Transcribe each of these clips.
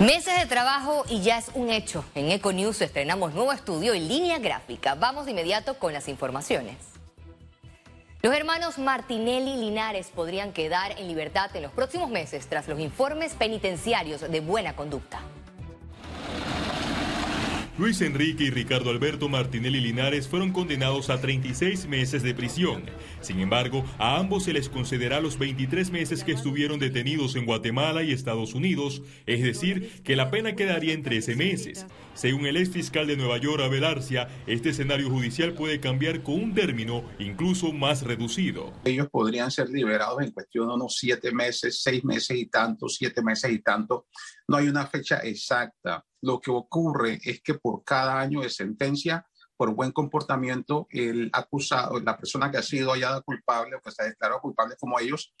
Meses de trabajo y ya es un hecho. En Econews estrenamos nuevo estudio y línea gráfica. Vamos de inmediato con las informaciones. Los hermanos Martinelli Linares podrían quedar en libertad en los próximos meses tras los informes penitenciarios de buena conducta. Luis Enrique y Ricardo Alberto Martinelli Linares fueron condenados a 36 meses de prisión. Sin embargo, a ambos se les concederá los 23 meses que estuvieron detenidos en Guatemala y Estados Unidos, es decir, que la pena quedaría en 13 meses. Según el ex fiscal de Nueva York, Abel Arcia, este escenario judicial puede cambiar con un término incluso más reducido. Ellos podrían ser liberados en cuestión de unos 7 meses, 6 meses y tanto, 7 meses y tanto. No hay una fecha exacta lo que ocurre es que por cada año de sentencia, por buen comportamiento, el acusado, la persona que ha sido hallada culpable o que se ha declarado culpable como ellos,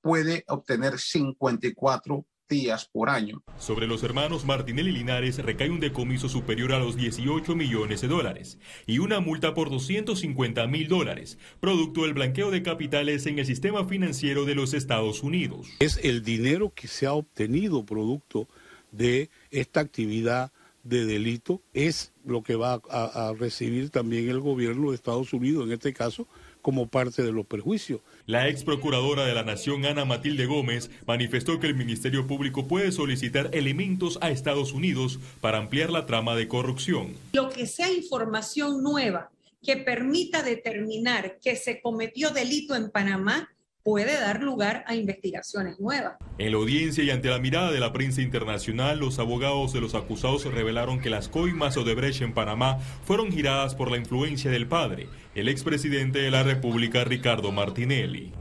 puede obtener 54 días por año. Sobre los hermanos Martinelli Linares recae un decomiso superior a los 18 millones de dólares y una multa por 250 mil dólares, producto del blanqueo de capitales en el sistema financiero de los Estados Unidos. Es el dinero que se ha obtenido producto de esta actividad de delito es lo que va a, recibir también el gobierno de Estados Unidos, en este caso, como parte de los perjuicios. La ex procuradora de la Nación, Ana Matilde Gómez, manifestó que el Ministerio Público puede solicitar elementos a Estados Unidos para ampliar la trama de corrupción. Lo que sea información nueva que permita determinar que se cometió delito en Panamá puede dar lugar a investigaciones nuevas. En la audiencia y ante la mirada de la prensa internacional, los abogados de los acusados revelaron que las coimas Odebrecht en Panamá fueron giradas por la influencia del padre, el expresidente de la República, Ricardo Martinelli.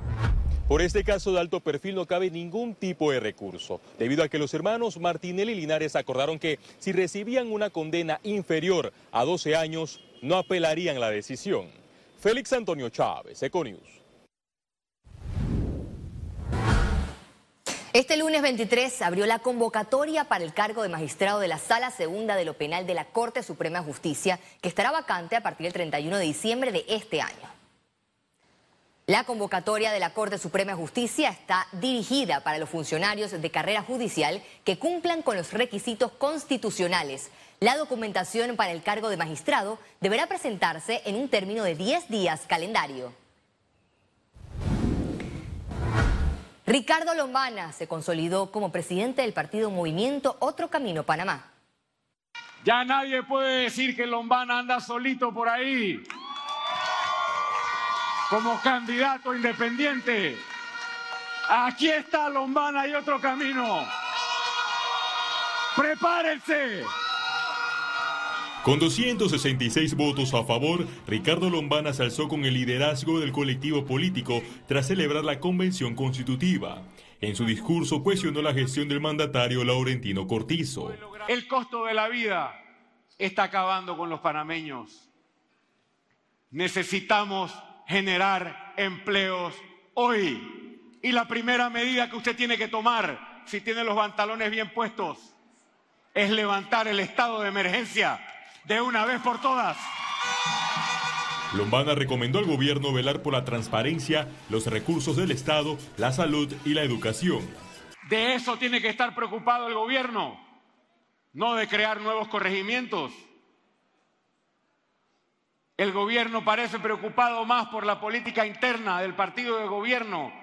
Por este caso de alto perfil no cabe ningún tipo de recurso, debido a que los hermanos Martinelli y Linares acordaron que si recibían una condena inferior a 12 años, no apelarían la decisión. Félix Antonio Chávez, Econius. Este lunes 23 abrió la convocatoria para el cargo de magistrado de la Sala Segunda de lo Penal de la Corte Suprema de Justicia, que estará vacante a partir del 31 de diciembre de este año. La convocatoria de la Corte Suprema de Justicia está dirigida para los funcionarios de carrera judicial que cumplan con los requisitos constitucionales. La documentación para el cargo de magistrado deberá presentarse en un término de 10 días calendario. Ricardo Lombana se consolidó como presidente del partido Movimiento Otro Camino Panamá. Ya nadie puede decir que Lombana anda solito por ahí como candidato independiente. Aquí está Lombana y Otro Camino. Prepárense. Con 266 votos a favor, Ricardo Lombana se alzó con el liderazgo del colectivo político tras celebrar la convención constitutiva. En su discurso cuestionó la gestión del mandatario Laurentino Cortizo. El costo de la vida está acabando con los panameños. Necesitamos generar empleos hoy. Y la primera medida que usted tiene que tomar, si tiene los pantalones bien puestos, es levantar el estado de emergencia de una vez por todas. Lombana recomendó al gobierno velar por la transparencia, los recursos del Estado, la salud y la educación. De eso tiene que estar preocupado el gobierno, no de crear nuevos corregimientos. El gobierno parece preocupado más por la política interna del partido de gobierno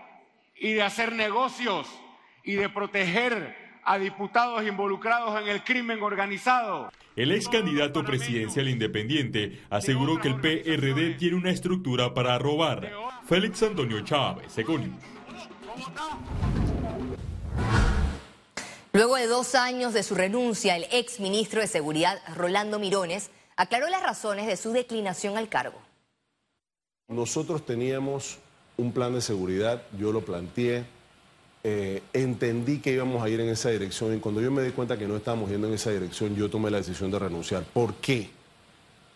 y de hacer negocios y de proteger a diputados involucrados en el crimen organizado. El ex candidato presidencial independiente aseguró que el PRD tiene una estructura para robar. Félix Antonio Chávez, según. Luego de dos años de su renuncia, el ex ministro de Seguridad, Rolando Mirones, aclaró las razones de su declinación al cargo. Nosotros teníamos un plan de seguridad, yo lo planteé, eh, entendí que íbamos a ir en esa dirección y cuando yo me di cuenta que no estábamos yendo en esa dirección, yo tomé la decisión de renunciar. ¿Por qué?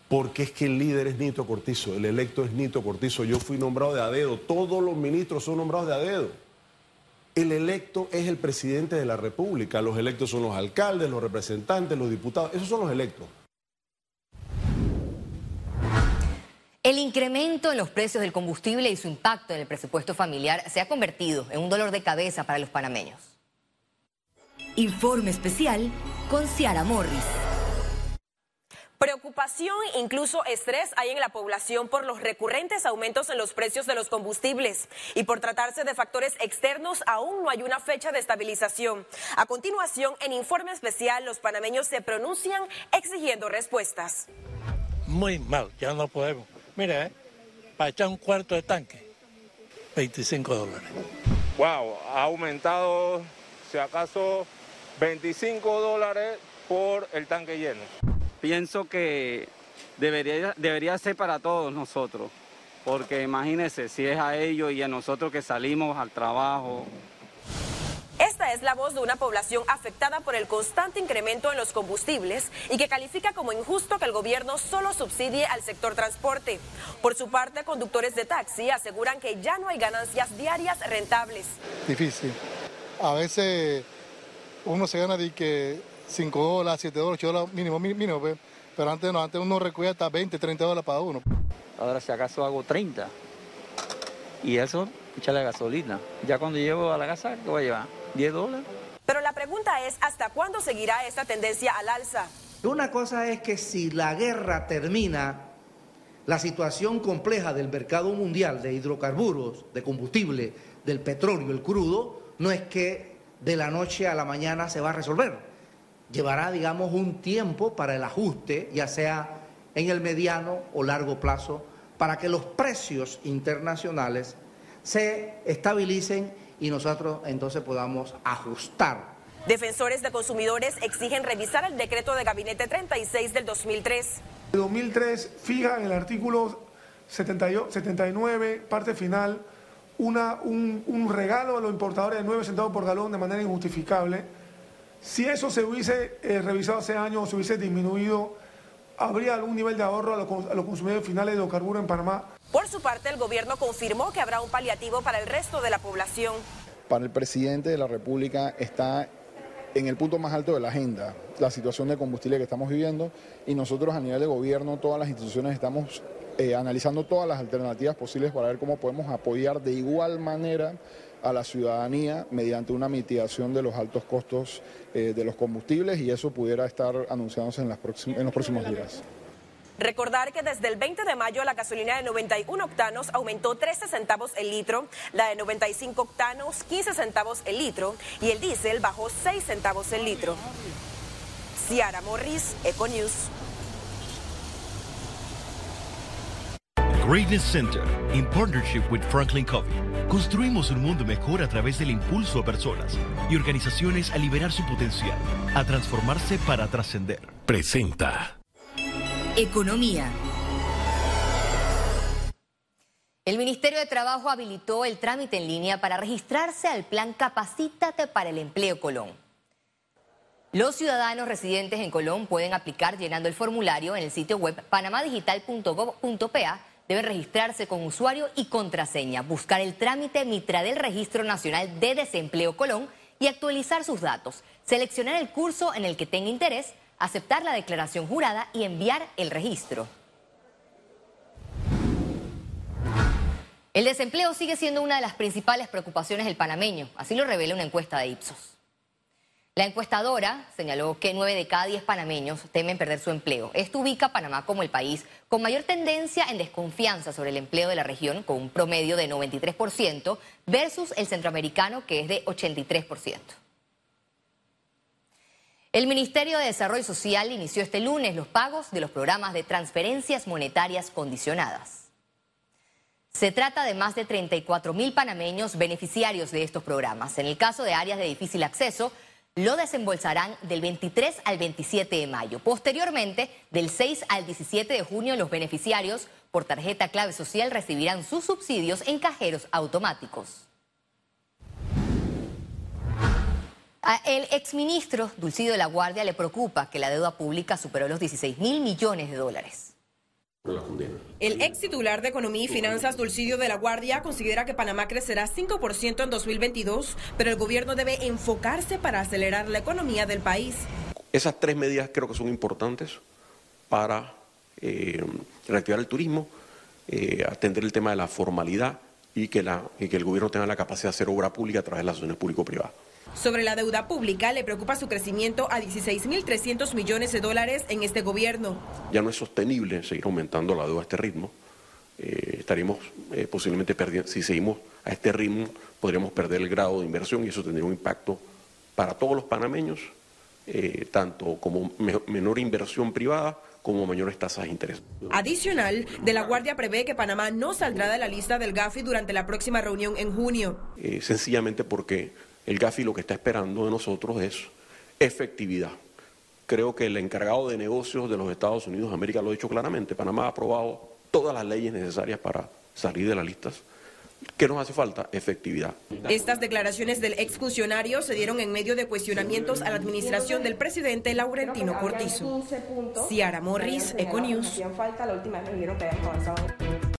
Porque es que el líder es Nito Cortizo, el electo es Nito Cortizo. Yo fui nombrado de a todos los ministros son nombrados de a. El electo es el presidente de la República, los electos son los alcaldes, los representantes, los diputados, esos son los electos. El incremento en los precios del combustible y su impacto en el presupuesto familiar se ha convertido en un dolor de cabeza para los panameños. Informe especial con Ciara Morris. Preocupación, incluso estrés hay en la población por los recurrentes aumentos en los precios de los combustibles y por tratarse de factores externos aún no hay una fecha de estabilización. A continuación, en informe especial, los panameños se pronuncian exigiendo respuestas. Muy mal, ya no podemos. Mira, ¿eh? para echar un cuarto de tanque, 25 dólares. Wow, ha aumentado, si acaso, 25 dólares por el tanque lleno pienso que debería, debería ser para todos nosotros, porque imagínense si es a ellos y a nosotros que salimos al trabajo. Esta es la voz de una población afectada por el constante incremento en los combustibles y que califica como injusto que el gobierno solo subsidie al sector transporte. Por su parte, conductores de taxi aseguran que ya no hay ganancias diarias rentables. Difícil. A veces uno se gana de que 5 dólares, 7 dólares, 8 dólares mínimo, mínimo, pues. pero antes no, antes uno recogía hasta 20, 30 dólares para uno. Ahora si acaso hago 30 y eso, la gasolina. Ya cuando llego a la casa, ¿qué voy a llevar? 10 dólares. Pero la pregunta es, ¿hasta cuándo seguirá esta tendencia al alza? Una cosa es que si la guerra termina, la situación compleja del mercado mundial de hidrocarburos, de combustible, del petróleo, el crudo, no es que de la noche a la mañana se va a resolver llevará, digamos, un tiempo para el ajuste, ya sea en el mediano o largo plazo, para que los precios internacionales se estabilicen y nosotros entonces podamos ajustar. Defensores de consumidores exigen revisar el decreto de gabinete 36 del 2003. El 2003 fija en el artículo 79, parte final, una, un, un regalo a los importadores de 9 centavos por galón de manera injustificable si eso se hubiese eh, revisado hace años, se hubiese disminuido, ¿habría algún nivel de ahorro a los, consumidores finales de hidrocarburos en Panamá? Por su parte, el gobierno confirmó que habrá un paliativo para el resto de la población. Para el presidente de la República está en el punto más alto de la agenda la situación de combustible que estamos viviendo y nosotros a nivel de gobierno, todas las instituciones estamos eh, analizando todas las alternativas posibles para ver cómo podemos apoyar de igual manera a la ciudadanía mediante una mitigación de los altos costos eh, de los combustibles y eso pudiera estar anunciándose en, las en los próximos días. Recordar que desde el 20 de mayo la gasolina de 91 octanos aumentó 13 centavos el litro, la de 95 octanos 15 centavos el litro y el diésel bajó 6 centavos el litro. Ciara Morris, Econews. Greatness Center, in partnership with Franklin Covey, construimos un mundo mejor a través del impulso a personas y organizaciones a liberar su potencial, a transformarse para trascender. Presenta. Economía. El Ministerio de Trabajo habilitó el trámite en línea para registrarse al plan Capacítate para el Empleo Colón. Los ciudadanos residentes en Colón pueden aplicar llenando el formulario en el sitio web panamadigital.gov.pa deben registrarse con usuario y contraseña, buscar el trámite Mitra del Registro Nacional de Desempleo Colón y actualizar sus datos, seleccionar el curso en el que tenga interés, aceptar la declaración jurada y enviar el registro. El desempleo sigue siendo una de las principales preocupaciones del panameño, así lo revela una encuesta de Ipsos. La encuestadora señaló que nueve de cada diez panameños temen perder su empleo. Esto ubica Panamá como el país con mayor tendencia en desconfianza sobre el empleo de la región, con un promedio de 93%, versus el centroamericano, que es de 83%. El Ministerio de Desarrollo Social inició este lunes los pagos de los programas de transferencias monetarias condicionadas. Se trata de más de 34 mil panameños beneficiarios de estos programas. En el caso de áreas de difícil acceso, lo desembolsarán del 23 al 27 de mayo. Posteriormente, del 6 al 17 de junio, los beneficiarios por tarjeta clave social recibirán sus subsidios en cajeros automáticos. El exministro Dulcido de la Guardia le preocupa que la deuda pública superó los 16 mil millones de dólares. El ex titular de Economía y Finanzas, Dulcidio de la Guardia, considera que Panamá crecerá 5% en 2022, pero el gobierno debe enfocarse para acelerar la economía del país. Esas tres medidas creo que son importantes para eh, reactivar el turismo, eh, atender el tema de la formalidad y que, la, y que el gobierno tenga la capacidad de hacer obra pública a través de las asociaciones público-privadas. Sobre la deuda pública, le preocupa su crecimiento a 16.300 millones de dólares en este gobierno. Ya no es sostenible seguir aumentando la deuda a este ritmo. Eh, estaríamos eh, posiblemente perdiendo, si seguimos a este ritmo, podríamos perder el grado de inversión y eso tendría un impacto para todos los panameños, eh, tanto como menor inversión privada como mayores tasas de interés. Adicional, de la Guardia prevé que Panamá no saldrá de la lista del GAFI durante la próxima reunión en junio. sencillamente porque el GAFI lo que está esperando de nosotros es efectividad. Creo que el encargado de negocios de los Estados Unidos de América lo ha dicho claramente. Panamá ha aprobado todas las leyes necesarias para salir de las listas. ¿Qué nos hace falta? Efectividad. Estas declaraciones del exfuncionario se dieron en medio de cuestionamientos a la administración del presidente Laurentino Cortizo. Ciara Morris, Econews.